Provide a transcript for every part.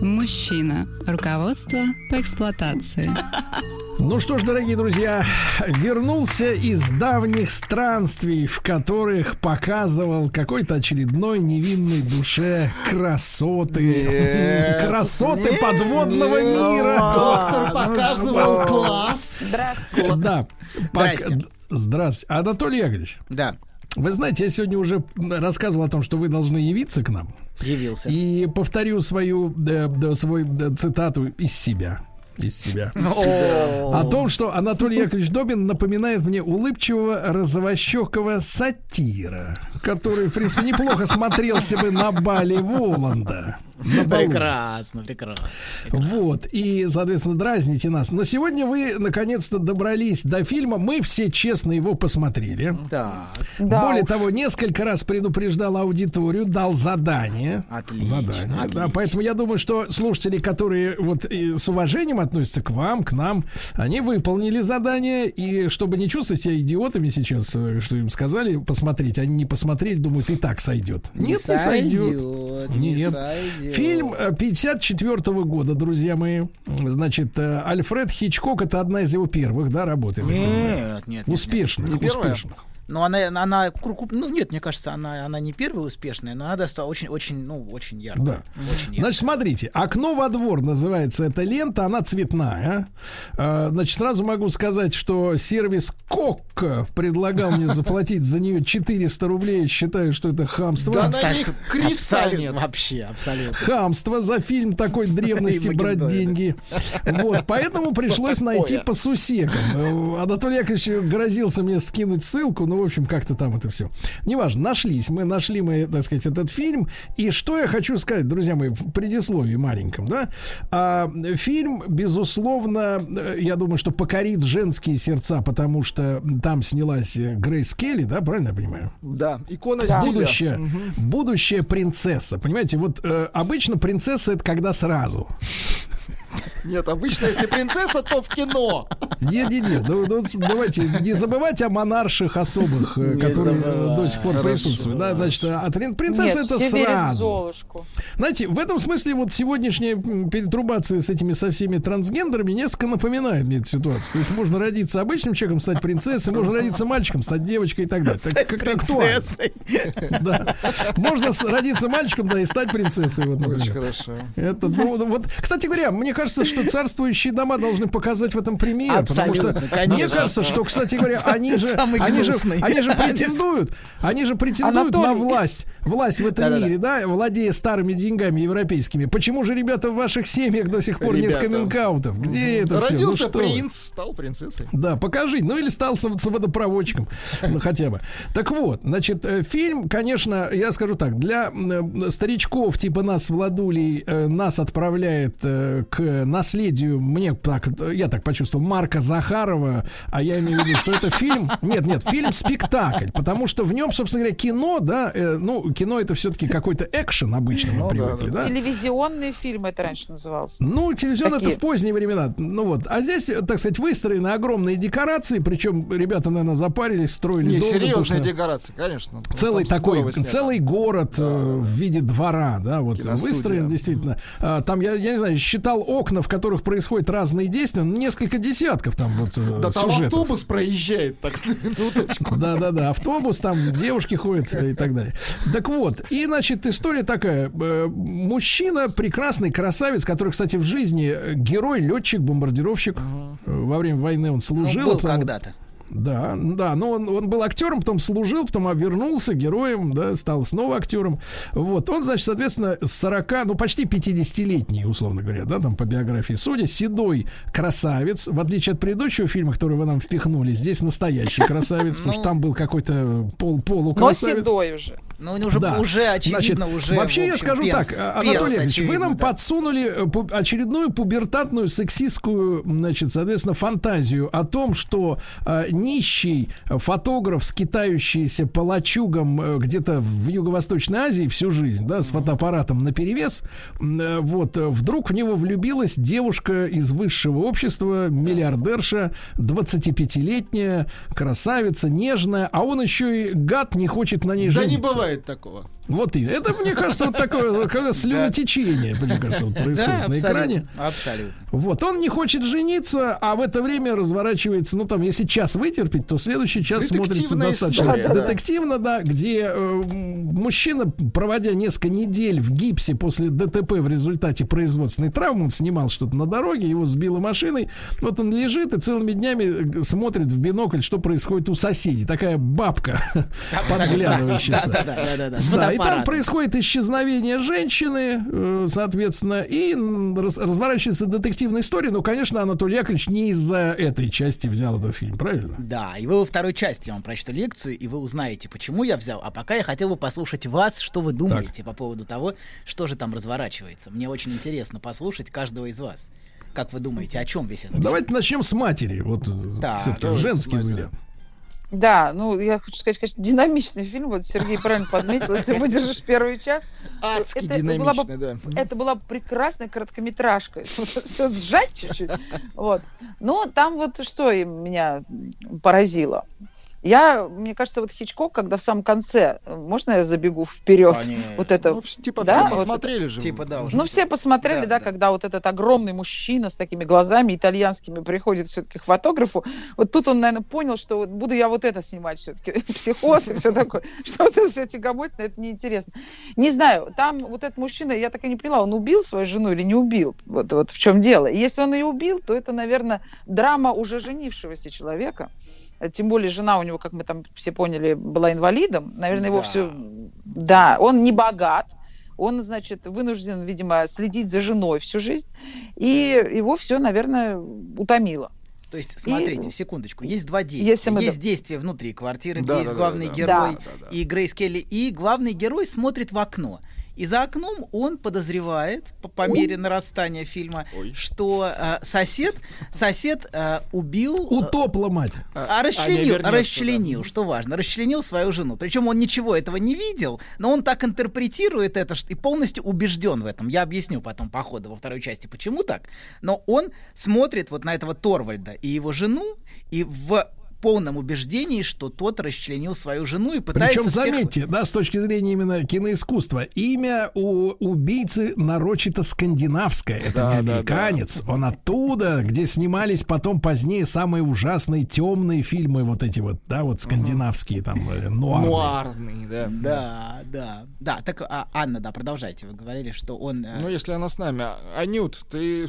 Мужчина. Руководство по эксплуатации. Ну что ж, дорогие друзья, вернулся из давних странствий, в которых показывал какой-то очередной невинной душе красоты. красоты подводного мира. Доктор показывал класс. Да. Здрасте. Здравствуйте. Анатолий Яковлевич, Да, вы знаете, я сегодня уже рассказывал о том, что вы должны явиться к нам. явился. И повторю свою, э, да, свой да, цитату из себя. Из себя. О том, что Анатолий Яковлевич Добин напоминает мне улыбчивого розовощекого сатира, который, в принципе, неплохо смотрелся бы на бале Воланда. На балу. Прекрасно, прекрасно. Вот, и, соответственно, дразните нас. Но сегодня вы, наконец-то, добрались до фильма. Мы все честно его посмотрели. Так, Более того, несколько раз предупреждал аудиторию, дал задание. Отлично, Задание, да. отлично. Поэтому я думаю, что слушатели, которые вот с уважением относятся к вам, к нам, они выполнили задание. И чтобы не чувствовать себя идиотами сейчас, э, что им сказали посмотреть, они не посмотрели, думают, и так сойдет. Нет, не сойдет. не Нет. сойдет. Фильм 54 года, друзья мои. Значит, э, Альфред Хичкок это одна из его первых, да, работ. я так понимаю? Нет, нет, нет. Успешных, Не первая? успешных. Ну, она, она, ну, нет, мне кажется, она, она не первая успешная, но она достаточно очень, очень, ну, очень яркая. Да. Очень яркая. Значит, смотрите, окно во двор называется эта лента, она цветная. А, Значит, сразу могу сказать, что сервис Кокка предлагал мне заплатить за нее 400 рублей. Считаю, что это хамство. Да на них креста нет. Вообще, абсолютно. Хамство за фильм такой древности брать деньги. Вот, поэтому пришлось найти по сусекам. Э, Анатолий Яковлевич грозился мне скинуть ссылку, ну, в общем, как-то там это все. Неважно, нашлись. Мы нашли мы, так сказать, этот фильм. И что я хочу сказать, друзья мои, в предисловии маленьком, да? А, фильм, безусловно, э, я думаю, что покорит женские сердца, потому что там снялась э, Грейс Келли, да, правильно я понимаю? Да, икона стиля. будущая, будущая принцесса. Понимаете, вот э, обычно принцесса это когда сразу. Нет, обычно, если принцесса, то в кино. Не-не-не, ну, ну, давайте не забывать о монарших особых, э, Не которые э, забывай. до сих пор Хорошо, присутствуют. Да, значит, а трин- принцесса Нет, это все верят в сразу. Золушку. Знаете, в этом смысле вот сегодняшняя перетрубация с этими со всеми трансгендерами несколько напоминает мне эту ситуацию. То есть можно родиться обычным человеком, стать принцессой, можно родиться мальчиком, стать девочкой и так далее. Так, как-то актуально. Принцессой. Да. Можно родиться мальчиком, да, и стать принцессой. Вот, Очень хорошо. Это, ну, ну, вот, кстати говоря, мне кажется, что царствующие дома должны показать в этом пример, потому что Абсолютно, мне конечно. кажется, что, кстати говоря, они же, они же, они же претендуют, они же претендуют на власть, власть в этом Да-да-да. мире, да, владея старыми деньгами европейскими. Почему же, ребята, в ваших семьях до сих пор Ребята. нет каминг Где это все? Ну, Родился что вы? принц, стал принцессой. Да, покажи. Ну или стал водопроводчиком. Ну хотя бы. Так вот, значит, э, фильм, конечно, я скажу так, для э, старичков типа нас, Владулей, э, нас отправляет к наследию, мне так, э, я так почувствовал, Марка Захарова, а я имею в виду, что это фильм, нет, нет, фильм-спектакль, потому что в нем, собственно говоря, кино, да, э, ну, кино это все-таки какой-то экшен обычно мы Ну да, привыкли, да. да? Телевизионный фильм это раньше назывался. Ну, телевизион Такие. это в поздние времена. Ну вот. А здесь, э, так сказать, выстроены огромные декорации. Причем ребята, наверное, запарились, строили Не, долго, серьезные что декорации, конечно. Целый Там такой, целый город э, в виде двора, да, вот выстроен действительно. А, там, я, я не знаю, считал окна, в которых происходят разные действия, ну, несколько десятков там вот э, Да там сюжетов. автобус проезжает так на минуточку. Да, да, да, автобус, там девушки ходят и так далее. Так вот, и, значит, история такая. Э, Мужчина, прекрасный красавец, который, кстати, в жизни э, герой, летчик, бомбардировщик. Во время войны он Ну, служил. был а потом- когда-то. Да, да, но он, он был актером, потом служил, потом вернулся героем, да, стал снова актером. Вот, он, значит, соответственно, с 40, ну, почти 50-летний, условно говоря, да, там по биографии судя, седой красавец, в отличие от предыдущего фильма, который вы нам впихнули, здесь настоящий красавец, потому что там был какой-то пол Но полукрасавец. седой уже. Ну, уже, Да. уже очевидно, Значит, уже. Вообще в я общем, скажу перс- так, а, Анатолий Яковлевич, вы нам да. подсунули э, очередную пубертатную сексистскую, значит, соответственно, фантазию о том, что э, нищий фотограф, скитающийся по лачугам э, где-то в Юго-Восточной Азии всю жизнь, да, с фотоаппаратом наперевес, э, вот, э, вдруг в него влюбилась девушка из высшего общества, миллиардерша, 25-летняя, красавица, нежная, а он еще и гад не хочет на ней Да жениться. не бывает такого. Вот и это, мне кажется, вот такое когда слюнотечение, мне кажется, вот происходит Да, на экране. Абсолютно. Вот, он не хочет жениться, а в это время разворачивается, ну там, если час вытерпеть, то следующий час смотрится достаточно история, детективно, да, где э, мужчина, проводя несколько недель в гипсе после ДТП в результате производственной травмы, он снимал что-то на дороге, его сбило машиной, вот он лежит и целыми днями э, смотрит в бинокль, что происходит у соседей. Такая бабка подглядывающаяся. Да, да, да, да, да. Да, и там происходит исчезновение женщины, э, соответственно, и раз- разворачивается детективная история. Но, конечно, Анатолий Яковлевич не из-за этой части взял этот фильм, правильно? Да, и вы во второй части я вам прочту лекцию, и вы узнаете, почему я взял. А пока я хотел бы послушать вас, что вы думаете по поводу того, что же там разворачивается. Мне очень интересно послушать каждого из вас. Как вы думаете, о чем весь этот Давайте начнем с матери. Вот Так, все-таки давайте с женский взгляд. Да, ну я хочу сказать, конечно, динамичный фильм. Вот Сергей правильно подметил, если выдержишь первый час. Адски Это была бы- динамичный, да. Это была прекрасная короткометражка. Все сжать чуть-чуть. Вот. Но там вот что меня поразило. Я, мне кажется, вот Хичкок, когда в самом конце, можно я забегу вперед? Конечно. Вот это Ну, типа Да, все вот посмотрели же. Типа, да, уже. Ну, все посмотрели, Да, да, да. когда вот этот огромный мужчина с такими глазами итальянскими приходит все-таки к фотографу. Вот тут он, наверное, понял, что вот буду я вот это снимать все-таки. Психоз и все такое. Что вот это все тягомотно, это неинтересно. Не знаю, там вот этот мужчина, я так и не поняла, он убил свою жену или не убил? Вот, вот в чем дело. Если он ее убил, то это, наверное, драма уже женившегося человека. Э, Тем более жена у него, как мы там все поняли, была инвалидом. Наверное, его Да. все... Да, он не богат. Он, значит, вынужден, видимо, следить за женой всю жизнь. И его все, наверное, утомило. То есть, смотрите, секундочку, есть два действия. Если мы есть действие внутри квартиры, Да, где есть да, да, главный да. герой Да, да, да. и Грейс Келли, и главный герой смотрит в окно. И за окном он подозревает, по, по мере нарастания фильма, Ой. что э, сосед, сосед э, убил... э, Утопла мать. а не расчленил, вернется, расчленил, что важно, расчленил свою жену. Причем он ничего этого не видел, но он так интерпретирует это и полностью убежден в этом. Я объясню потом по ходу во второй части, почему так. Но он смотрит вот на этого Торвальда и его жену, и в полном убеждении, что тот расчленил свою жену и пытается Причем, всех- заметьте, да, с точки зрения именно киноискусства, имя у убийцы нарочито скандинавское. Это Да, не да, американец. Он оттуда, где снимались потом позднее самые ужасные темные фильмы, вот эти вот, да, вот скандинавские там, э, нуарные. Нуарный, да. Да, да, да. Так, а, Анна, да, продолжайте. Вы говорили, что он э, Ну, если она с нами. Анют, ты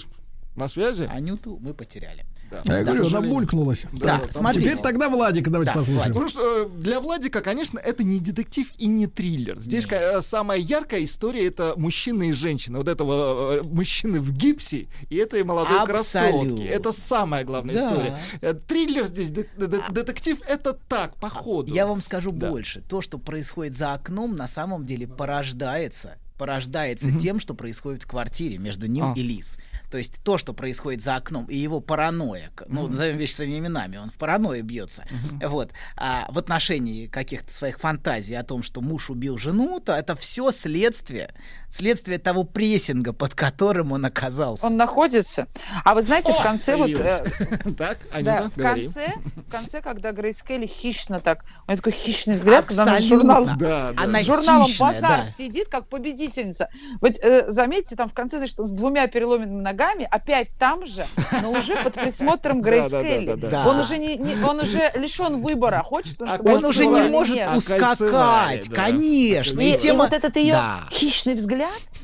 на связи? Анюту мы потеряли. Да. А я говорю, она булькнулась. Да, там смотрите. Теперь тогда Владика давайте Да, послушаем. Потому что э, для Владика, конечно, это не детектив и не триллер. Здесь э, самая яркая история это мужчина и женщина. Вот этого э, мужчины в гипсе и этой молодой Абсолютно. красотки. Это самая главная Да. история. Триллер здесь, де- де- де- детектив это так, по ходу. Я вам скажу Да. больше. То, что происходит за окном, на самом деле порождается порождается тем, что происходит в квартире между ним А. и Лиз. То есть то, что происходит за окном, и его паранойя, ну, назовем вещи своими именами, он в паранойи бьется, вот, а в отношении каких-то своих фантазий о том, что муж убил жену, то это все следствие, следствие того прессинга, под которым он оказался. Он находится. А вы знаете, в конце вот... э, Так, Да, Анюта, в говори. конце, в конце, когда Грейс Келли хищно так, у нее такой хищный взгляд, когда она с Абсолютно. журналом, Да, да. Она журналом хищная, «Базар» да. сидит, как победительница. Вот э, заметьте, там в конце, значит, он с двумя переломенными ногами, опять там же, но уже под присмотром Грейс Да, да, да, Келли. да, да. Да. Он уже не, он уже лишен выбора, хочет он, А чтобы Он уже не может. Окольцевали, ускакать, да. конечно. И, тема... вот этот ее Да. хищный взгляд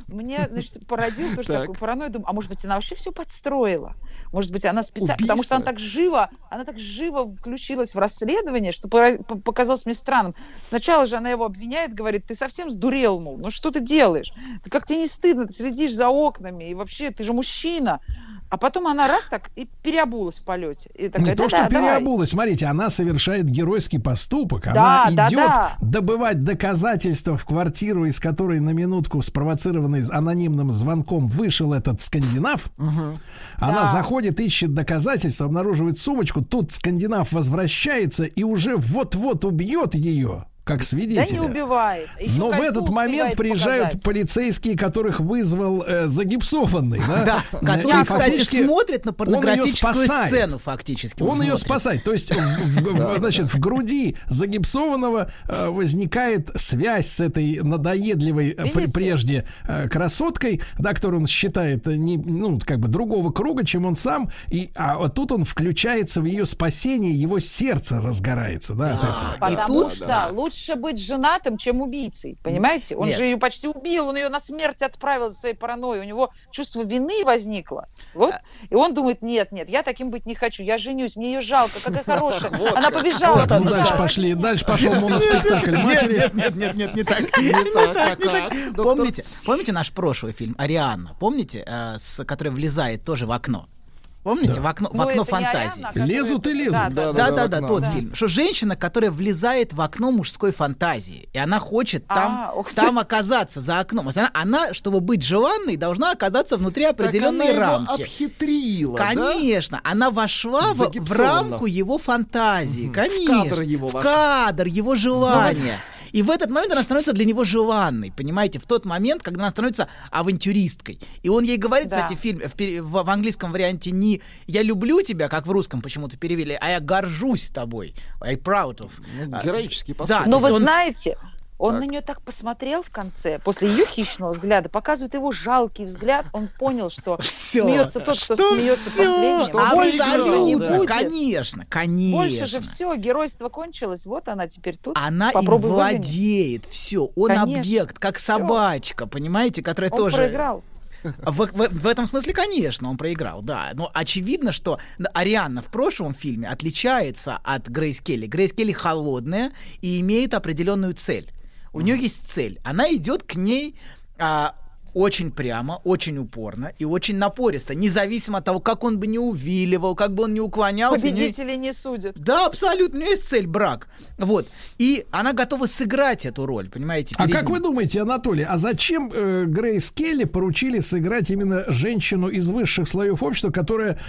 мне, значит, породил тоже Так. такую паранойю. Думаю, а может быть, она вообще все подстроила? Может быть, она специально... Потому что Убийство? она так живо, она так живо включилась в расследование, что показалось мне странным. Сначала же она его обвиняет, говорит, ты совсем сдурел, мол, ну что ты делаешь? Ты как тебе не стыдно, ты следишь за окнами, и вообще, ты же мужчина. А потом она раз так и переобулась в полете. И такая, Не то, «Да-да, что давай». переобулась. Смотрите, она совершает геройский поступок. Да, она да, идет да. добывать доказательства в квартиру, из которой на минутку спровоцированный анонимным звонком вышел этот скандинав. Она Да. заходит, ищет доказательства, обнаруживает сумочку. Тут скандинав возвращается и уже вот-вот убьет ее, как Да не свидетеля. убивает. Еще Но в этот момент приезжают показать. полицейские, которых вызвал э, загипсованный. Да, Да, И который, кстати, фактически смотрит на порнографическую сцену фактически. Он ее спасает. То есть, значит, в груди загипсованного э, возникает связь с этой надоедливой э, прежде э, красоткой, да, которую он считает э, не, ну, как бы другого круга, чем он сам. И, а тут он включается в ее спасение, его сердце разгорается, да, от этого. Потому тут- что лучше быть женатым, чем убийцей. Понимаете? Он Нет. же ее почти убил, он ее на смерть отправил за своей паранойей. У него чувство вины возникло. Вот. И он думает: нет, нет, я таким быть не хочу. Я женюсь, мне ее жалко, какая хорошая. Она побежала. Ну побежала. дальше пошли, дальше пошел моноспектакль. Нет, нет, нет, нет, не так. Не так, а? Помните, помните наш прошлый фильм Арианна? Помните, э, с которой влезает тоже в окно? Помните, в окно, в Ну, окно фантазии. Ариана, Лезут и лезут. Да, Да, да, Да, да, да, в да, тот Да. фильм. Что женщина, которая влезает в окно мужской фантазии, и она хочет там, А, ух ты. там оказаться за окном. Она, она, чтобы быть желанной, должна оказаться внутри Так она определенной его рамки. обхитрила, да? Конечно, она вошла в, в рамку его фантазии. В конечно. кадр его В кадр его желания. И в этот момент она становится для него желанной, понимаете, в тот момент, когда она становится авантюристкой. И он ей говорит, Да. кстати, в, фильме, в, в- в английском варианте не «я люблю тебя», как в русском почему-то перевели, а «я горжусь тобой», «I proud of». Ну, А, героический да, поступок. то Но вы он- знаете, он Так. на нее так посмотрел в конце, после ее хищного взгляда, показывает его жалкий взгляд, он понял, что Всё. смеется тот, кто Что смеется всё? последним. Что а больше же не да. будет. Конечно, конечно. Больше же все, геройство кончилось, вот она теперь тут. Она им Попробуй выгони. владеет, все, он Конечно, объект, как собачка, понимаете, которая Он тоже... проиграл. В, в- в этом смысле, конечно, он проиграл, да. Но очевидно, что Арианна в прошлом фильме отличается от Грейс Келли. Грейс Келли холодная и имеет определенную цель. У нее есть цель. Она идет к ней а, очень прямо, очень упорно и очень напористо, независимо от того, как он бы не увиливал, как бы он не уклонялся. Победители не судят. Да, абсолютно. У нее есть цель брак. Вот. И она готова сыграть эту роль, понимаете? А как ним. вы думаете, Анатолий, а зачем э, Грейс Келли поручили сыграть именно женщину из высших слоев общества, которая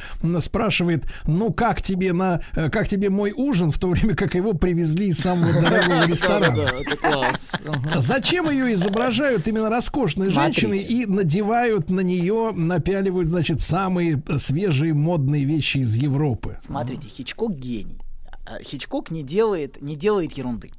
спрашивает, ну как тебе на, э, как тебе мой ужин, в то время как его привезли из самого дорогого ресторана? Да-да-да, это класс. Зачем ее изображают именно роскошной Смотрите. Женщиной и надевают на нее, напяливают, значит, самые свежие модные вещи из Европы? Смотрите, Хичкок гений. А, Хичкок не делает, не делает ерунды.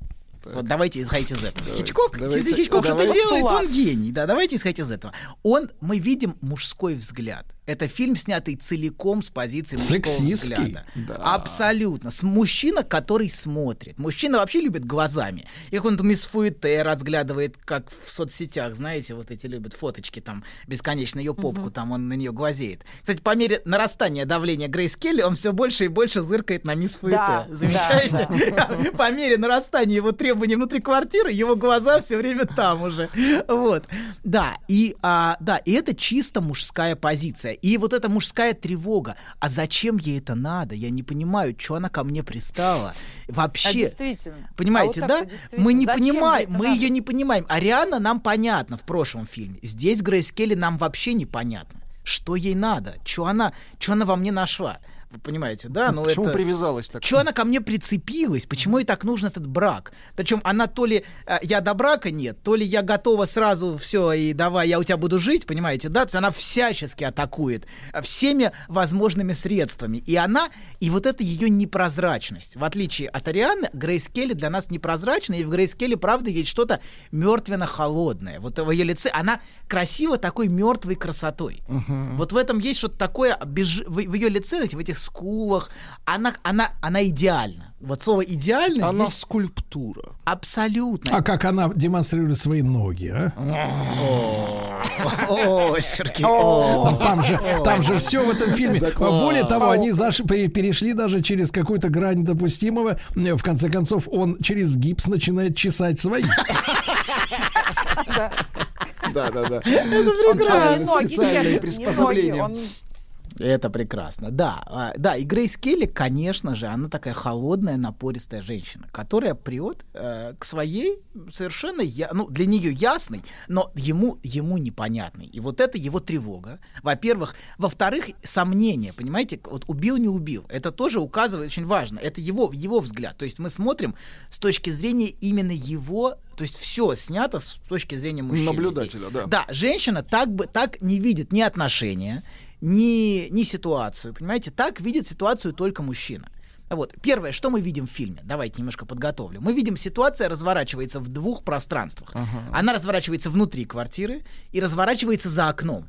Вот давайте исходить из этого. Давайте, Хичкок, давайте, если Хичкок что-то давайте. делает, Постулат. он гений. Да, давайте исходить из этого. Он, мы видим мужской взгляд. Это фильм, снятый целиком с позиции мужского Сексистский. взгляда. Да. Абсолютно. С мужчина, который смотрит. Мужчина вообще любит глазами. И как он там мисс Фуэте разглядывает, как в соцсетях, знаете, вот эти любят фоточки там, бесконечно ее попку, там он на нее глазеет. Кстати, по мере нарастания давления Грейс Келли, он все больше и больше зыркает на мисс Фуэте. Да, Замечаете? По мере нарастания его требований внутри квартиры, его глаза все время там уже. Вот. Да, и, а, да, и это чисто мужская позиция. И вот эта мужская тревога. А зачем ей это надо? Я не понимаю, что она ко мне пристала. А Вообще. действительно. Понимаете, А вот да? Мы не Зачем понимаем, мы надо? ее не понимаем. Ариана нам понятно в прошлом фильме. Здесь Грейс Келли нам вообще непонятно. Что ей надо? Что она, что она во мне нашла? Вы понимаете, да? Ну, Почему это... привязалась так? Чего она ко мне прицепилась? Почему ей так нужен этот брак? Причем она то ли э, я до брака нет, то ли я готова сразу все и давай я у тебя буду жить, понимаете, да? То есть она всячески атакует э, всеми возможными средствами. И она, и вот это ее непрозрачность. В отличие от Арианы, Грейс Келли для нас непрозрачна, и в Грейс Келли, правда, есть что-то мертвенно-холодное. Вот в ее лице она красива такой мертвой красотой. Вот в этом есть что-то такое, в ее лице, знаете, в этих скулах, она, она, она идеальна. Вот слово идеально Она здесь скульптура. абсолютно. А как она демонстрирует свои ноги, а? О, Сергей, Ну. Там же, там же все в этом фильме. Более того, они перешли даже через какую-то грань допустимого. В конце концов, он через гипс начинает чесать свои. Да. Да, да, да. Он Специальные, приспособления. Это прекрасно. Да, а, да, и Грейс Келли, конечно же, она такая холодная, напористая женщина, которая прет э, к своей совершенно, я, ну, для нее ясной, но ему, ему непонятной. И вот это его тревога, во-первых. Во-вторых, сомнения, понимаете, вот убил, не убил. Это тоже указывает очень важно. Это его, его взгляд. То есть мы смотрим с точки зрения именно его то есть все снято с точки зрения мужчины. Наблюдателя, здесь. да. Да, женщина так бы так не видит ни отношения, ни, ни ситуацию, понимаете? Так видит ситуацию только мужчина. Вот. Первое, что мы видим в фильме, давайте немножко подготовлю. Мы видим, ситуация разворачивается в двух пространствах. Ага. Она разворачивается внутри квартиры и разворачивается за окном.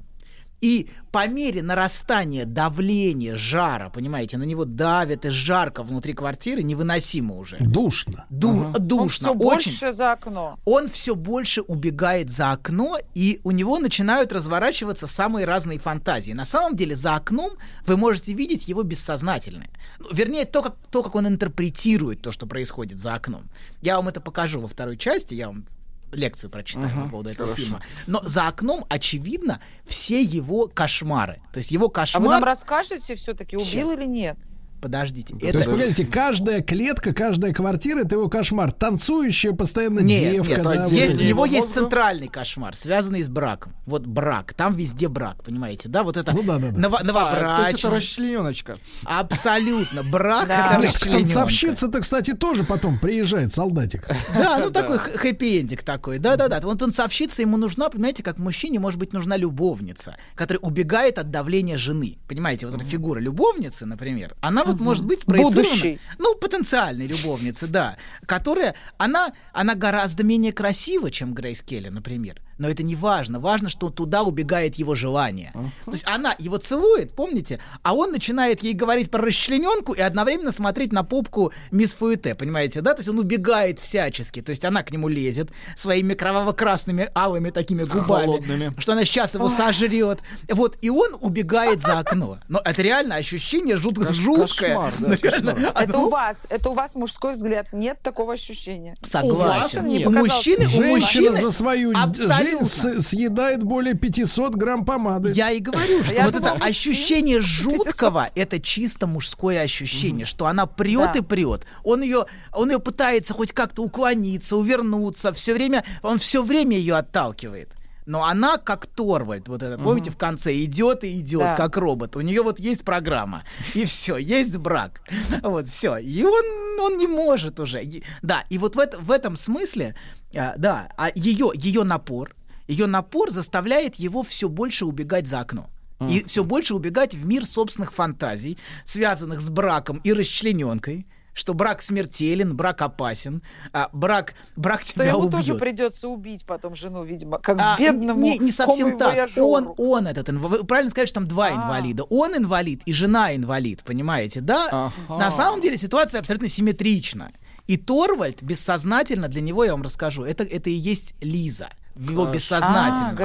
И по мере нарастания давления, жара, понимаете, на него давит и жарко внутри квартиры, невыносимо уже. Душно. Ду- Он Душно, все очень. больше за окно. Он все больше убегает за окно, и у него начинают разворачиваться самые разные фантазии. На самом деле, за окном вы можете видеть его бессознательное. Ну, вернее, то как, то, как он интерпретирует то, что происходит за окном. Я вам это покажу во второй части, я вам лекцию прочитаю Ага, по поводу этого хорошо. фильма. Но за окном, очевидно, все его кошмары. То есть его А вы нам расскажете все-таки, убил Щас. или нет? Подождите. То есть, это... погодите, каждая клетка, каждая квартира это его кошмар. Танцующая постоянно Нет, девка. нет, да, это вот есть, у него есть центральный кошмар, связанный с браком. Вот брак, там везде брак, понимаете, да? Вот это Ну да, да, да. ново- А, то есть это новобрачный. расчлененочка. Абсолютно. Брак Да. это Нет, расчленёнка. танцовщица-то, кстати, тоже потом приезжает, солдатик. Да, ну такой хэппи-эндик такой. Да-да-да. Он танцовщица, ему нужна, понимаете, как мужчине может быть нужна любовница, которая убегает от давления жены. Понимаете, вот эта фигура любовницы, например, она вот может быть спроецирована... Будущей. Ну, потенциальной любовницы, да. Которая, она, она гораздо менее красива, чем Грейс Келли, например. Но это не важно. Важно, что туда убегает его желание. То есть она его целует, помните? А он начинает ей говорить про расчлененку и одновременно смотреть на попку мисс Фуэте, понимаете, да? То есть он убегает всячески. То есть она к нему лезет своими кроваво-красными алыми такими губами. Холодными. Что она сейчас его сожрет. Вот, и он убегает за окно. Но это реально ощущение жут- Кош- жуткое. кошмар, да, Ну, реально, кошмар. Это оно- у вас, это у вас мужской взгляд. Нет такого ощущения. Согласен. У показалось. мужчины, у мужчины за свою абсолютно. Жизнь с- съедает более 500 грамм помады. Я и говорю, что Я вот думала, это ощущение жуткого, это чисто мужское ощущение, что она прет Да. и прет. Он ее, он ее пытается хоть как-то уклониться, увернуться, все время, он все время ее отталкивает. Но она, как Торвальд, вот этот, помните, в конце идет и идет, Да. как робот. У нее вот есть программа. И все, есть брак. Вот, все. И он, он не может уже. Да, и вот в, это- в этом смысле, а, да, а ее, ее напор, ее напор заставляет его все больше убегать за окно. И все больше убегать в мир собственных фантазий, связанных с браком и расчлененкой, что брак смертелен, брак опасен, а брак, брак То тебя ему убьет. тоже придется убить потом жену, видимо, как А, бедному не, не совсем так. Он, он этот Вы правильно сказать, что там два А. инвалида. Он инвалид и жена инвалид, понимаете, да? Ага. На самом деле ситуация абсолютно симметрична. И Торвальд бессознательно для него, я вам расскажу, это, это и есть Лиза в его бессознательном.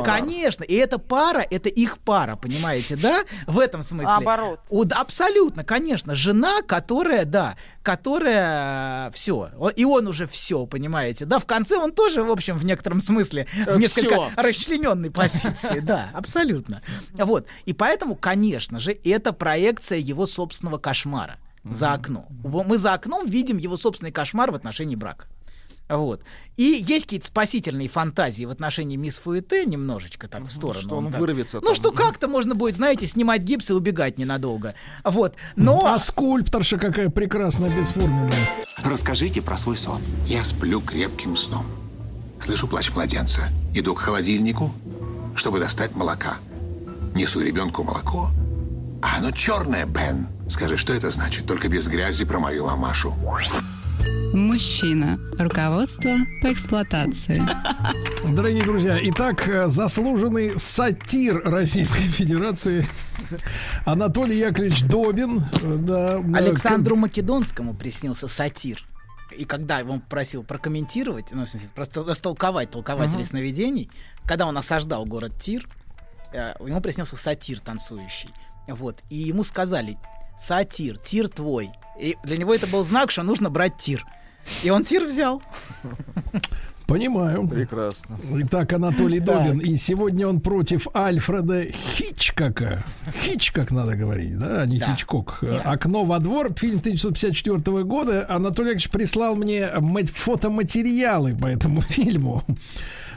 А. Конечно, и эта пара, это их пара, понимаете, да? В этом смысле. Наоборот. У- да, абсолютно, конечно. Жена, которая, да, которая все. И он уже все, понимаете, да? В конце он тоже, в общем, в некотором смысле, в Э, несколько всё. расчлененной позиции, да, абсолютно. Вот. И поэтому, конечно же, это проекция его собственного кошмара за окном. Во- Мы за окном видим его собственный кошмар в отношении брака. Вот. И есть какие-то спасительные фантазии в отношении мисс Фуэте немножечко так в сторону. что он так. вырвется Ну, там. что как-то можно будет, знаете, снимать гипс и убегать ненадолго. Вот. Но... А скульпторша какая прекрасная, бесформенная. Расскажите про свой сон. Я сплю крепким сном. Слышу плач младенца. Иду к холодильнику, чтобы достать молока. Несу ребенку молоко. А оно черное, Бен. Скажи, что это значит? Только без грязи про мою мамашу. Мужчина. Руководство по эксплуатации. Дорогие друзья, итак, э, заслуженный сатир Российской Федерации Анатолий Яковлевич Добин. э, Да, э, Александру Македонскому приснился сатир. И когда он просил прокомментировать, ну, в смысле, просто растолковать толкователей сновидений, когда он осаждал город Тир, э, ему приснился сатир танцующий. Вот. И ему сказали, сатир, тир твой. И для него это был знак, что нужно брать тир. И он тир взял. Понимаю. Прекрасно. Итак, Анатолий Добин. И сегодня он против Альфреда Хичкока. Хичкок надо говорить, да, а не Да. Хичкок. «Окно во двор», фильм 1954 года. Анатолий Яковлевич прислал мне ма- фотоматериалы по этому фильму.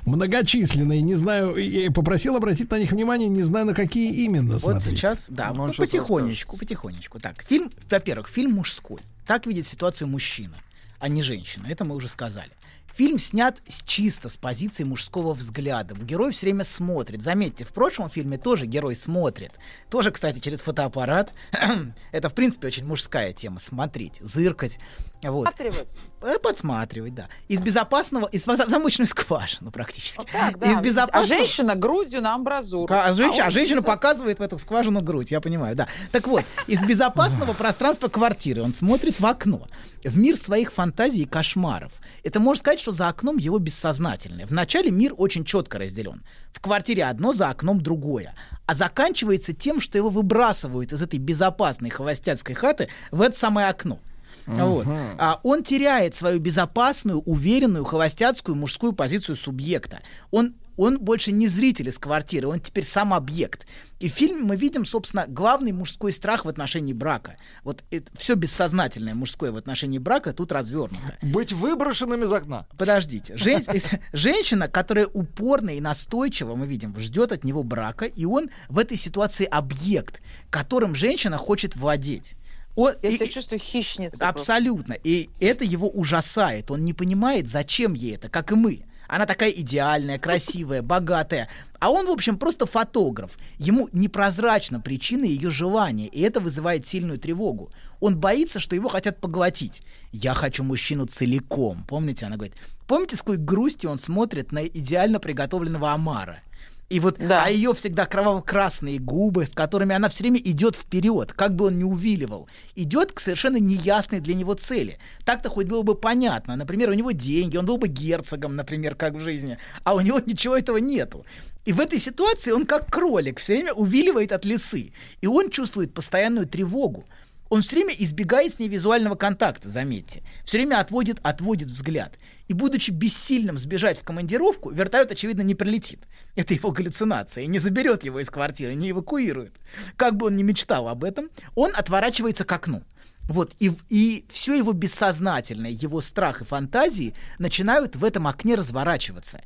Многочисленные, не знаю, и попросил обратить на них внимание, не знаю, на какие именно Вот смотреть. сейчас, да, Ну, он ну, щас потихонечку, потихонечку. Так, фильм, во-первых, фильм мужской. Так видит ситуацию мужчина, а не женщина. Это мы уже сказали. Фильм снят с- чисто с позиции мужского взгляда. Герой все время смотрит. Заметьте, в прошлом фильме тоже герой смотрит. Тоже, кстати, через фотоаппарат. Это, в принципе, очень мужская тема. Смотреть, зыркать. Вот. Подсматривать. Э, Подсматривать, да. Из безопасного, из замочную скважину практически. Вот так, да. Из безопасного... А женщина грудью на амбразуру. А, женщина, а он женщина показывает в эту скважину грудь, я понимаю, да. Так вот, из безопасного пространства квартиры он смотрит в окно, в мир своих фантазий и кошмаров. Это можно сказать, что за окном его бессознательное. Вначале мир очень четко разделен. В квартире одно, за окном другое. А заканчивается тем, что его выбрасывают из этой безопасной холостяцкой хаты в это самое окно. Вот. А он теряет свою безопасную, уверенную, холостяцкую мужскую позицию субъекта. Он, он больше не зритель из квартиры, он теперь сам объект. И в фильме мы видим, собственно, главный мужской страх в отношении брака. Вот все бессознательное мужское в отношении брака тут развернуто. Быть выброшенным из окна. Подождите. Жен- Женщина, которая упорно и настойчиво, мы видим, ждет от него брака, и он в этой ситуации объект, которым женщина хочет владеть. Он- Я и- себя чувствую хищницей. просто. Абсолютно. И это его ужасает. Он не понимает, зачем ей это, как и мы. Она такая идеальная, красивая, богатая. А он, в общем, просто фотограф. Ему непрозрачна причина ее желания, и это вызывает сильную тревогу. Он боится, что его хотят поглотить. «Я хочу мужчину целиком». Помните, она говорит. Помните, с какой грустью он смотрит на идеально приготовленного омара? И вот, Да. а ее всегда кроваво-красные губы, с которыми она все время идет вперед, как бы он ни увиливал, идет к совершенно неясной для него цели. Так-то хоть было бы понятно. Например, у него деньги, он был бы герцогом, например, как в жизни, а у него ничего этого нету. И в этой ситуации он как кролик все время увиливает от лисы, и он чувствует постоянную тревогу. Он все время избегает с ней визуального контакта, заметьте. Все время отводит, отводит взгляд. И будучи бессильным сбежать в командировку, вертолет, очевидно, не прилетит. Это его галлюцинация. И не заберет его из квартиры, не эвакуирует. Как бы он ни мечтал об этом, он отворачивается к окну. Вот, и, и все его бессознательное, его страх и фантазии начинают в этом окне разворачиваться.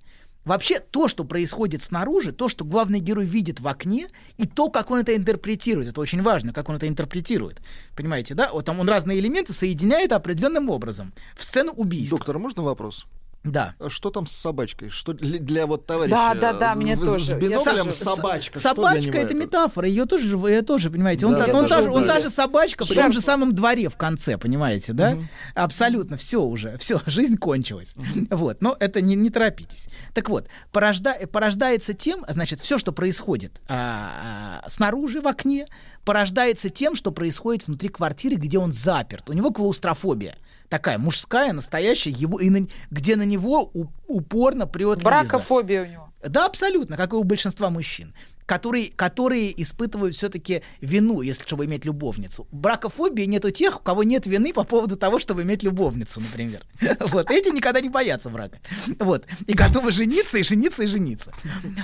Вообще, то, что происходит снаружи, то, что главный герой видит в окне, и то, как он это интерпретирует, это очень важно, как он это интерпретирует. Понимаете, да? Вот там он разные элементы соединяет определенным образом. В сцену убийства. Доктор, можно вопрос? Да. А Что там с собачкой? Что для, для вот товарища? Да, да, да, э, мне с- тоже. С биноклем тоже. собачка. Собачка это метафора, ее тоже, же- ее тоже, понимаете, он, Да, та, он, тоже та же, он та же собачка при том же самом дворе в конце, понимаете, да? Абсолютно, все уже, все, жизнь кончилась. Вот, но это не, не торопитесь. Так вот, порожда- порождается тем, значит, все, что происходит а, а, снаружи в окне, порождается тем, что происходит внутри квартиры, где он заперт. У него клаустрофобия. Такая мужская, настоящая, его, и на- где на него у- упорно прет Лиза. Бракофобия у него. Да, абсолютно, как и у большинства мужчин, которые, которые испытывают все-таки вину, если чтобы иметь любовницу. Бракофобии нет у тех, у кого нет вины по поводу того, чтобы иметь любовницу, например. Вот, эти никогда не боятся брака. Вот, и готовы жениться, и жениться, и жениться.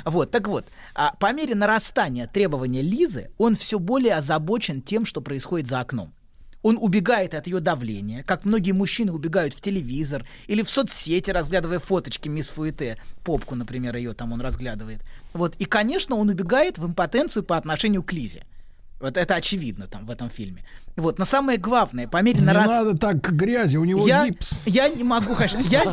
Вот, так вот, а по мере нарастания требования Лизы, он все более озабочен тем, что происходит за окном. Он убегает от ее давления, как многие мужчины убегают в телевизор или в соцсети, разглядывая фоточки мисс Фуэте, попку, например, ее там он разглядывает. Вот. И, конечно, он убегает в импотенцию по отношению к Лизе. Вот это очевидно там в этом фильме. Вот. Но самое главное, по мере Не нарастания... надо так к грязи, у него Я, гипс. я не могу, я,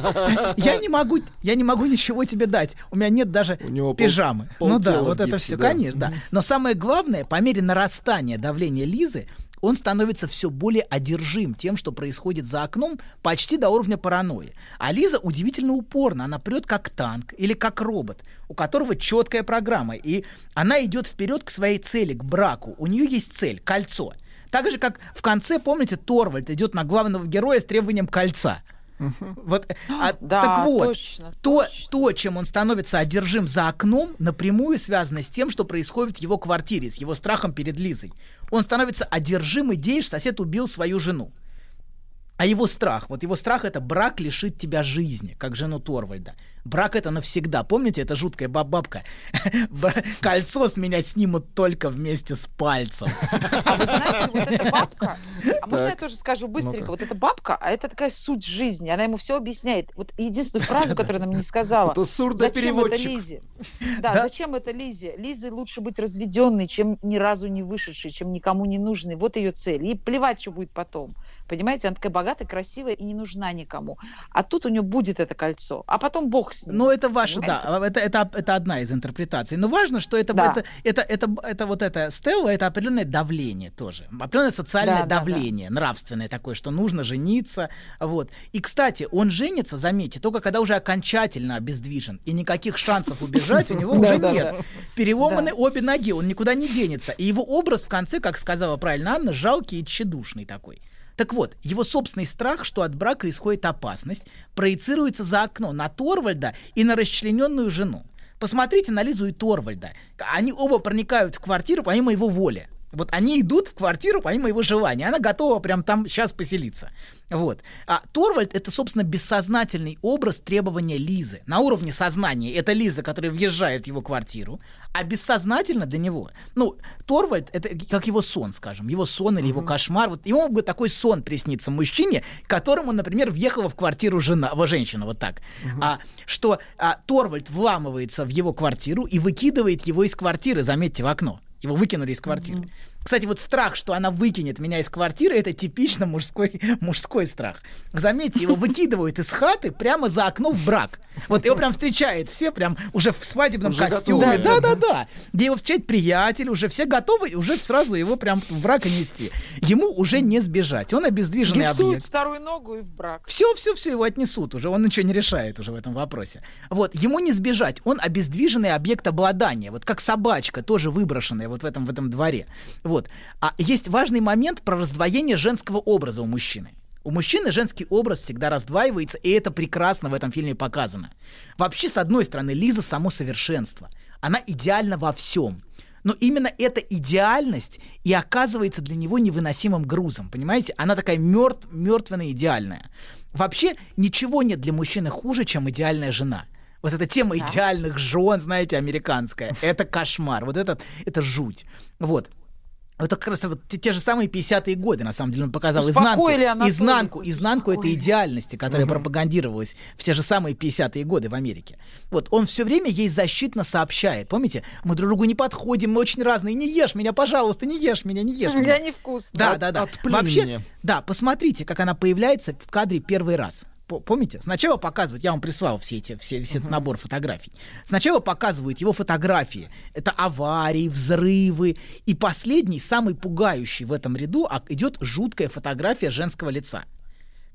я не могу, я не могу ничего тебе дать. У меня нет даже У него пол- пижамы. ну полтела да, вот это гипсе, все, да. конечно, да. Но самое главное, по мере нарастания давления Лизы, он становится все более одержим тем, что происходит за окном, почти до уровня паранойи. А Лиза удивительно упорна, она прет как танк или как робот, у которого четкая программа, и она идет вперед к своей цели, к браку. У нее есть цель, кольцо. Так же, как в конце, помните, Торвальд идет на главного героя с требованием кольца. Вот, а, Да, так вот, точно, то, точно. то, чем он становится одержим за окном, напрямую связано с тем, что происходит в его квартире, с его страхом перед Лизой. Он становится одержим идеей, что сосед убил свою жену. А его страх, вот его страх это брак лишит тебя жизни, как жену Торвальда. Брак это навсегда. Помните, это жуткая бабабка. Кольцо с меня снимут только вместе с пальцем. А вы знаете, вот эта бабка, а можно я тоже скажу быстренько, вот эта бабка, а это такая суть жизни, она ему все объясняет. Вот единственную фразу, которую она мне не сказала. Это сурдопереводчик. Зачем это Лизе? Да, зачем это Лизе? Лизе лучше быть разведенной, чем ни разу не вышедшей, чем никому не нужной. Вот ее цель. Ей плевать, что будет потом. Понимаете, она такая богатая, красивая и не нужна никому. А тут у нее будет это кольцо, а потом Бог с ним. Ну, это ваше, да, это, это, это одна из интерпретаций. Но важно, что это, Да. это, это, это, это вот это стелла, это определенное давление тоже. Определенное социальное Да, да, давление, нравственное такое, что нужно жениться. Вот. И, кстати, он женится, заметьте, только когда уже окончательно обездвижен. И никаких шансов убежать у него уже Да, да, нет. Переломаны обе ноги, он никуда не денется. И его образ в конце, как сказала правильно Анна, жалкий и тщедушный такой. Так вот, его собственный страх, что от брака исходит опасность, проецируется за окно на Торвальда и на расчлененную жену. Посмотрите на Лизу и Торвальда. Они оба проникают в квартиру помимо его воли. Вот они идут в квартиру помимо его желания. Она готова прям там сейчас поселиться. Вот. А Торвальд это, собственно, бессознательный образ требования Лизы. На уровне сознания это Лиза, которая въезжает в его квартиру, а бессознательно для него, ну, Торвальд это как его сон, скажем, его сон или его кошмар. Вот ему бы такой сон приснится мужчине, которому, например, въехала в квартиру жена, во женщина, вот так. А, что а, Торвальд вламывается в его квартиру и выкидывает его из квартиры, заметьте, в окно. Его выкинули из квартиры. Кстати, вот страх, что она выкинет меня из квартиры, это типично мужской, мужской страх. Заметьте, его выкидывают из хаты прямо за окно в брак. Вот его прям встречает все прям уже в свадебном Уже костюме. Да-да-да. Где его встречает приятель, уже все готовы, уже сразу его прям в брак нести. Ему уже не сбежать. Он обездвиженный Гипсуют объект. вторую ногу и в брак. Все, все, все его отнесут уже, он ничего не решает уже в этом вопросе. Вот, ему не сбежать, он обездвиженный объект обладания, вот как собачка, тоже выброшенная вот в этом, в этом дворе. Вот. А есть важный момент про раздвоение женского образа у мужчины. У мужчины женский образ всегда раздваивается, и это прекрасно в этом фильме показано. Вообще, с одной стороны, Лиза само совершенство. Она идеальна во всем. Но именно эта идеальность и оказывается для него невыносимым грузом. Понимаете? Она такая мертв, мертвенно идеальная. Вообще ничего нет для мужчины хуже, чем идеальная жена. Вот эта тема идеальных жен, знаете, американская, это кошмар. Вот это, это жуть. Вот. Это как раз вот те, те же самые 50-е годы, на самом деле, он показал изнанку, Успокоили, изнанку, изнанку этой идеальности, которая пропагандировалась в те же самые 50-е годы в Америке. Вот, он все время ей защитно сообщает. Помните, мы друг другу не подходим, мы очень разные. Не ешь меня, пожалуйста, не ешь меня, не ешь меня. Я невкусно. Да, да, да. отплюнь Вообще, да, посмотрите, как она появляется в кадре первый раз. По- Помните? Сначала показывают, я вам прислал все эти, все, все этот набор фотографий. Сначала показывают его фотографии. Это аварии, взрывы. И последний, самый пугающий в этом ряду, а, идет жуткая фотография женского лица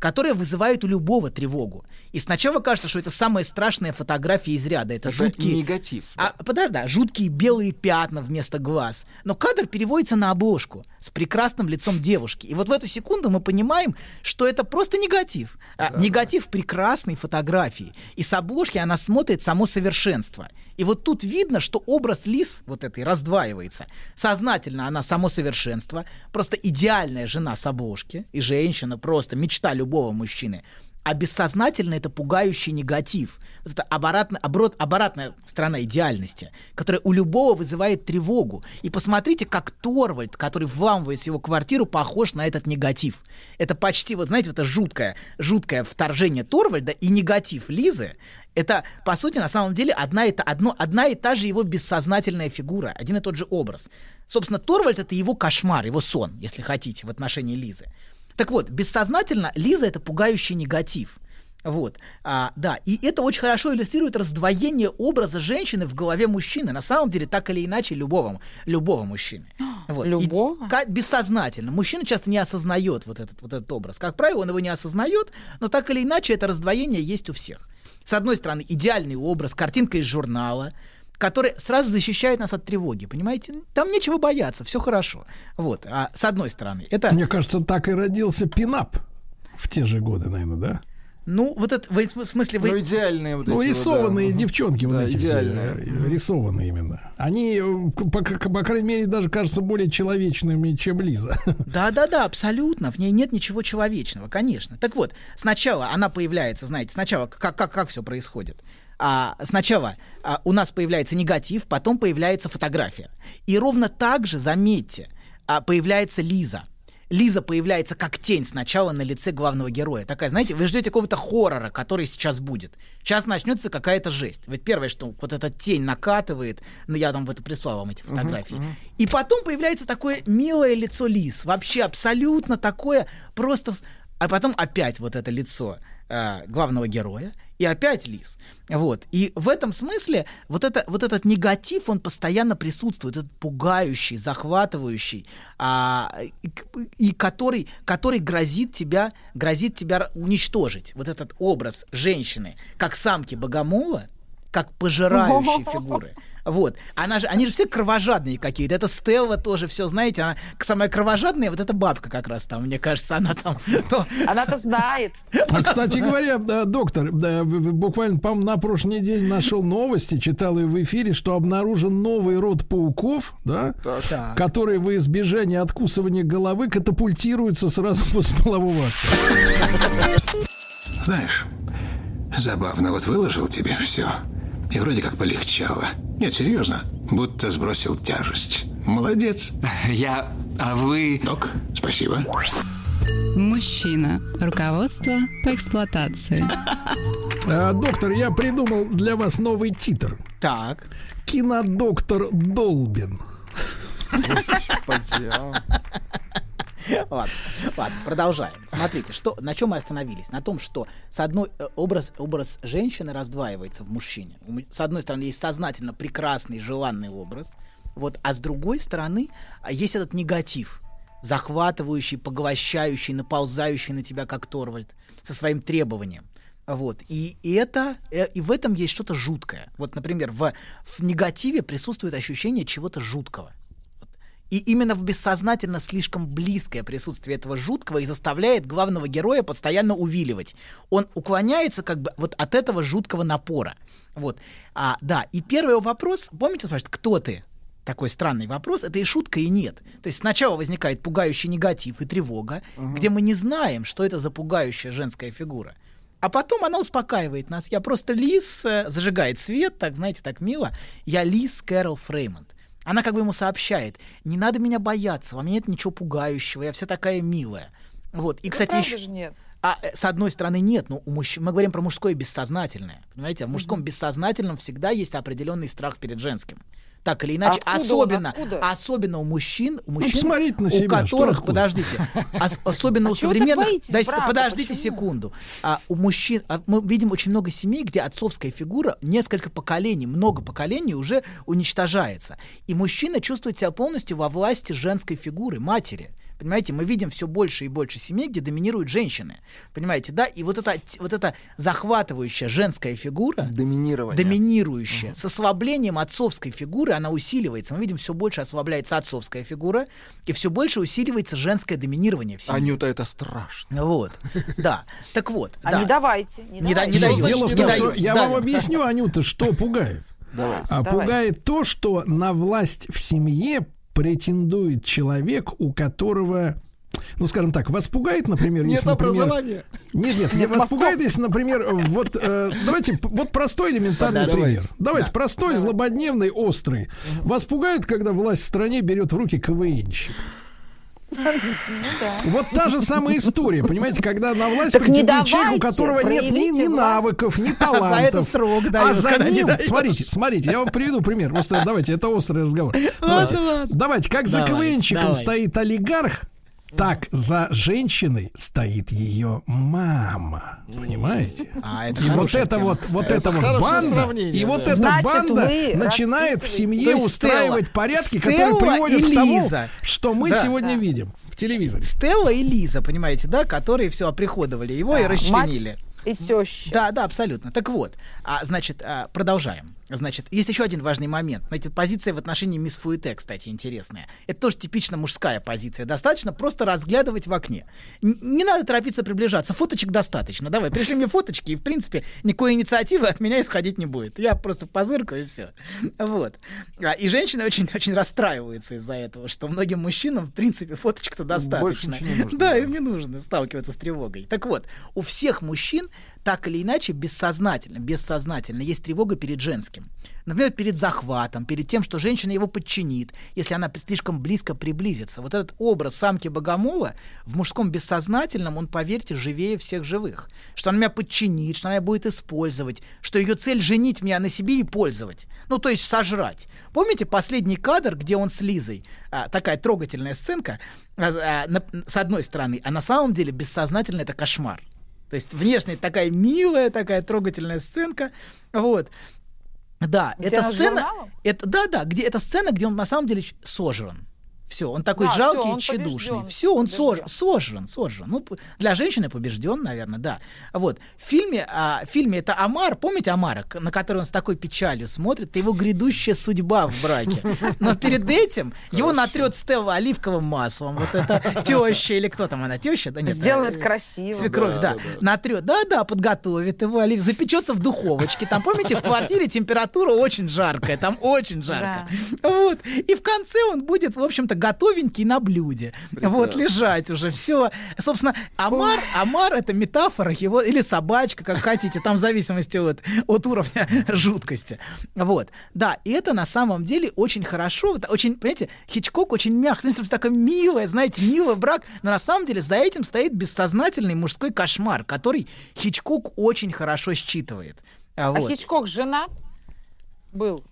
которая вызывает у любого тревогу. И сначала кажется, что это самая страшная фотография из ряда. Это, Это жуткие... негатив. А, подожди, да, жуткие белые пятна вместо глаз. Но кадр переводится на обложку с прекрасным лицом девушки. И вот в эту секунду мы понимаем, что это просто негатив. А, негатив прекрасной фотографии. И с обложки она смотрит само совершенство. И вот тут видно, что образ Лис вот этой раздваивается. Сознательно она само совершенство, просто идеальная жена с обложки, и женщина просто мечта любого мужчины. А бессознательно это пугающий негатив. Вот это оборотно, оборот, оборотная сторона идеальности, которая у любого вызывает тревогу. И посмотрите, как Торвальд, который вламывается в его квартиру, похож на этот негатив. Это почти, вот знаете, вот это жуткое, жуткое вторжение Торвальда и негатив Лизы. Это, по сути, на самом деле, одна и, та, одно, одна и та же его бессознательная фигура, один и тот же образ. Собственно, Торвальд — это его кошмар, его сон, если хотите, в отношении Лизы. Так вот, бессознательно Лиза — это пугающий негатив. Вот, а, да, и это очень хорошо иллюстрирует раздвоение образа женщины в голове мужчины. На самом деле, так или иначе, любого, любого мужчины. Вот. И Любого? ка- бессознательно. Мужчина часто не осознает вот этот, вот этот образ. Как правило, он его не осознает, но так или иначе это раздвоение есть у всех. С одной стороны, идеальный образ, картинка из журнала, который сразу защищает нас от тревоги, понимаете? Там нечего бояться, все хорошо. Вот, а с одной стороны, это... Мне кажется, так и родился пинап в те же годы, наверное, да? Ну, вот это, вы, в смысле, вы... Ну, идеальные вот Ну, эти вот, рисованные да. девчонки вот Да, эти все, идеальные. э, рисованные именно. Они, э, по, по- по крайней мере, даже кажутся более человечными, чем Лиза. Да-да-да, абсолютно. В ней нет ничего человечного, конечно. Так вот, сначала она появляется, знаете, сначала как, как, как все происходит? А, сначала а, у нас появляется негатив, потом появляется фотография. И ровно так же, заметьте, а, появляется Лиза. Лиза появляется как тень сначала на лице главного героя. Такая, знаете, вы ждете какого-то хоррора, который сейчас будет. Сейчас начнется какая-то жесть. Вот первое, что вот эта тень накатывает, ну я там вот прислал вам эти фотографии. И потом появляется такое милое лицо Лиз. Вообще абсолютно такое просто... А потом опять вот это лицо э, главного героя, и опять Лиз. Вот. И в этом смысле вот, это, вот этот негатив, он постоянно присутствует, этот пугающий, захватывающий, а, и, и который, который грозит тебя, грозит тебя уничтожить. Вот этот образ женщины, как самки богомола, как пожирающей фигуры. Вот. Она же, они же все кровожадные какие-то. Это Стелла тоже все, знаете, она самая кровожадная, вот эта бабка как раз там, мне кажется, она там... то- Она-то знает. А, кстати говоря, да, доктор, да, буквально, по на прошлый день нашел новости, читал ее в эфире, что обнаружен новый род пауков, да, Так. которые во избежание откусывания головы катапультируются сразу после полового акта. Знаешь, забавно, вот выложил тебе все. И вроде как полегчало. Нет, серьезно, будто сбросил тяжесть. Молодец. Я... А вы... Док, спасибо. Мужчина. Руководство по эксплуатации. А, доктор, я придумал для вас новый титр. Так. Кинодоктор Долбин. Господи, а. Ладно, продолжаем. Смотрите, что, на чем мы остановились? На том, что с одной э, образ, образ женщины раздваивается в мужчине. С одной стороны, есть сознательно прекрасный, желанный образ, вот, а с другой стороны, а, есть этот негатив, захватывающий, поглощающий, наползающий на тебя, как Торвальд, со своим требованием. Вот. И, и это, э, и в этом есть что-то жуткое. Вот, например, в, в негативе присутствует ощущение чего-то жуткого. И именно в бессознательно слишком близкое присутствие этого жуткого и заставляет главного героя постоянно увиливать. Он уклоняется как бы вот от этого жуткого напора. Вот. А, да, и первый вопрос, помните, спрашивает, кто ты? Такой странный вопрос, это и шутка, и нет. То есть сначала возникает пугающий негатив и тревога, где мы не знаем, что это за пугающая женская фигура. А потом она успокаивает нас. Я просто Лиз, э, зажигает свет, так, знаете, так мило. Я Лиз Кэрол Фреймонт. Она как бы ему сообщает, не надо меня бояться, во мне нет ничего пугающего, я вся такая милая. Вот. И, кстати, Ну, еще... же нет. А э, с одной стороны нет, но у мужчин мы говорим про мужское бессознательное. Понимаете, в мужском бессознательном всегда есть определенный страх перед женским. Так или иначе, Откуда он? особенно, Откуда? особенно у мужчин, у мужчин, посмотрите на у себя, что которых, откуда? подождите, ос- особенно А у современных, боитесь Дайте- брака? подождите Почему? секунду, а у мужчин, а мы видим очень много семей, где отцовская фигура несколько поколений, много поколений уже уничтожается, и мужчина чувствует себя полностью во власти женской фигуры, матери. Понимаете, мы видим все больше и больше семей, где доминируют женщины. Понимаете, да? И вот эта, вот эта захватывающая женская фигура, Доминирование. доминирующая, с ослаблением отцовской фигуры, она усиливается. Мы видим, все больше ослабляется отцовская фигура, и все больше усиливается женское доминирование в семье. Анюта, это страшно. Вот, да. Так вот, А да. не давайте. Не, Не да- давайте. Дело в том, что я вам объясню, Анюта, что пугает. Давай. А Давай. пугает то, что на власть в семье претендует человек, у которого ну, скажем так, вас пугает, например, Нет если, например... образования. Нет, нет, нет вас пугает, если, например, вот, э, давайте, вот простой элементарный Давайте. пример. Давайте, простой, злободневный, острый. Вас пугает, когда власть в стране берет в руки КВНщик? Вот та же самая история, понимаете, когда на власть претендует человек, у которого нет ни, ни навыков, ни талантов. это срок а дают, за ним, смотрите, смотрите, я вам приведу пример. Просто давайте, это острый разговор. Давайте, давайте как за давай. стоит олигарх, так за женщиной стоит ее мама. Понимаете? А, это И вот это тема, вот, вот Это это вот банда, сравнение, и вот да. эта Значит, банда начинает в семье устраивать Стелла- порядки, Стелла которые приводят и к тому, Лиза. что мы Да. сегодня Да. видим в телевизоре. Стелла и Лиза, понимаете, да, которые все оприходовали его и Да, расчленили. Мать и теща. Да, да, абсолютно. Так вот, а, значит, а, продолжаем. Значит, есть еще один важный момент. Знаете, позиция в отношении мисс Фуэте, кстати, интересная. Это тоже типично мужская позиция. Достаточно просто разглядывать в окне. Н- не надо торопиться приближаться. Фоточек достаточно. Давай, пришли мне фоточки, и, в принципе, никакой инициативы от меня исходить не будет. Я просто позыркаю, и все. Вот. А, И женщины очень-очень расстраиваются из-за этого, что многим мужчинам, в принципе, фоточек-то достаточно. ничего не нужно, да. им не нужно сталкиваться с тревогой. Так вот, у всех мужчин так или иначе бессознательно, бессознательно есть тревога перед женским. Например, перед захватом, перед тем, что женщина его подчинит, если она слишком близко приблизится. Вот этот образ самки Богомола в мужском бессознательном, он, поверьте, живее всех живых. Что она меня подчинит, что она меня будет использовать, что ее цель женить меня на себе и пользовать. Ну, то есть сожрать. Помните последний кадр, где он с Лизой? А, такая трогательная сценка, а, а, на- с одной стороны, а на самом деле бессознательно это кошмар. То есть внешне такая милая, такая трогательная сценка. Вот. Да, Где эта сцена, журналом? это, да, да, где эта сцена, где он на самом деле сожран. Все, он такой Да, жалкий, он тщедушный. побежден, Все, он сож- сожран, сожран. Ну, для женщины побежден, наверное, да. Вот. В фильме, а, в фильме это Амар, помните Амара, на который он с такой печалью смотрит, это его грядущая судьба в браке. Но перед этим его натрет Стелла оливковым маслом. Вот это теща или кто там она, теща? Да нет. Сделает э, красиво. Свекровь, да, натрет, да, да, подготовит его, олив- запечется в духовочке. Там, помните, в квартире температура очень жаркая, там очень жарко. Вот. И в конце он будет, в общем-то, готовенький на блюде. Вот, лежать уже, все. Собственно, Амар, Амар это метафора его, или собачка, как хотите, там в зависимости от, от уровня жуткости. Вот. Да, и это на самом деле очень хорошо, очень, понимаете, Хичкок очень мягко, в смысле, такое милое, знаете, милый брак, но на самом деле за этим стоит бессознательный мужской кошмар, который Хичкок очень хорошо считывает. А А вот. Хичкок женат? Был.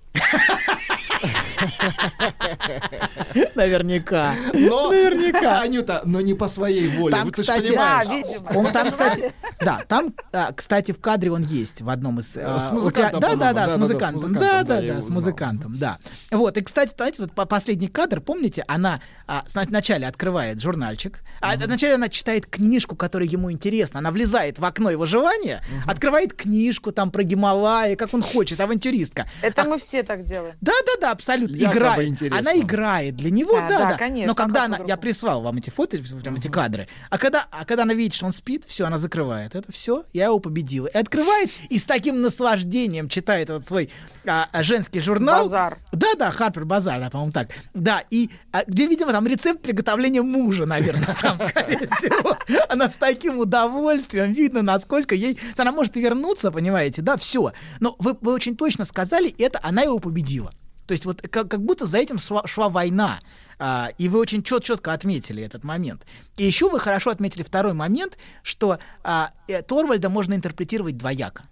Наверняка. Но, Наверняка. Анюта, но не по своей воле. Там, Вы- ты кстати, понимаешь. Да, видимо. Он там, кстати, да, там, а, кстати, в кадре он есть в одном из... а, С музыкантом, да, да, да, с музыкантом. Да, да, да, с музыкантом, да. Вот, и, кстати, знаете, вот по- последний кадр, помните, она а, вначале открывает журнальчик, а вначале она читает книжку, которая ему интересна, она влезает в окно его желания, открывает книжку там про Гималаи, как он хочет, авантюристка. Это А мы все так делаем. да, да, да, абсолютно. Якобы играет. интересно. Она играет для него, Да, да, да, да. конечно, Но когда она, я прислал вам эти фото, прям эти кадры, а когда, а когда она видит, что он спит, все, она закрывает. Это все, я его победила. И открывает и с таким наслаждением читает этот свой а, а, женский журнал. Базар. Да, да, Харпер Базар, да, по-моему, так. Да, и а, где, видимо, там рецепт приготовления мужа, наверное, там, скорее всего. Она с таким удовольствием, видно, насколько ей... Она может вернуться, понимаете, да, все. Но вы, вы очень точно сказали, это она его победила. То есть вот как, как будто за этим шла, шла война. А, и вы очень чет, четко отметили этот момент. И еще вы хорошо отметили второй момент, что а, э, Торвальда можно интерпретировать двояко.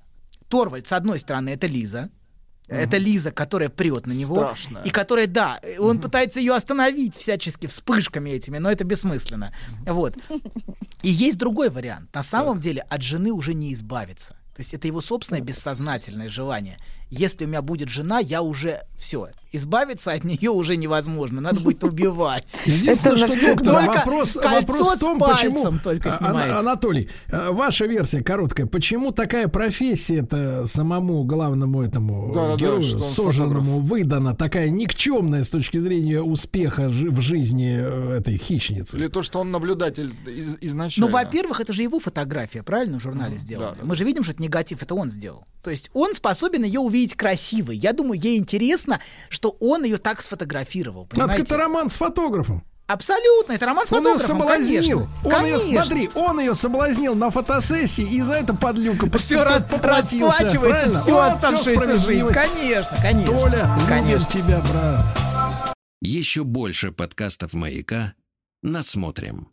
Торвальд, с одной стороны, это Лиза, Это Лиза, которая прет на него. Страшная. И которая, да, он пытается ее остановить всячески вспышками этими, но это бессмысленно. Вот. И есть другой вариант. На самом деле от жены уже не избавиться. То есть это его собственное бессознательное желание. Если у меня будет жена, я уже все. Избавиться от нее уже невозможно. Надо будет убивать. Единственное, Это что, доктор, Только вопрос, вопрос в том, почему... только А, снимается. Анатолий, а, ваша версия короткая. Почему такая профессия-то самому главному этому герою, сожранному, выдана, такая никчемная с точки зрения успеха в жизни э, этой хищницы? Или то, что он наблюдатель из- изначально. Ну, во-первых, это же его фотография, правильно, в журнале да. Мы же видим, что это негатив, это он сделал. То есть он способен ее увидеть красивой. Я думаю, ей интересно, что он ее так сфотографировал. Ну, так Понимаете? это роман с фотографом. Абсолютно, это роман с Он ее соблазнил. конечно. Он ее, Конечно. смотри, он ее соблазнил на фотосессии, и за это подлюка Все поплатился. расплачивается правильно? всю Вот жизнь. справедливость. Конечно, конечно. Толя, конечно. тебя, брат. Еще больше подкастов «Маяка» насмотрим.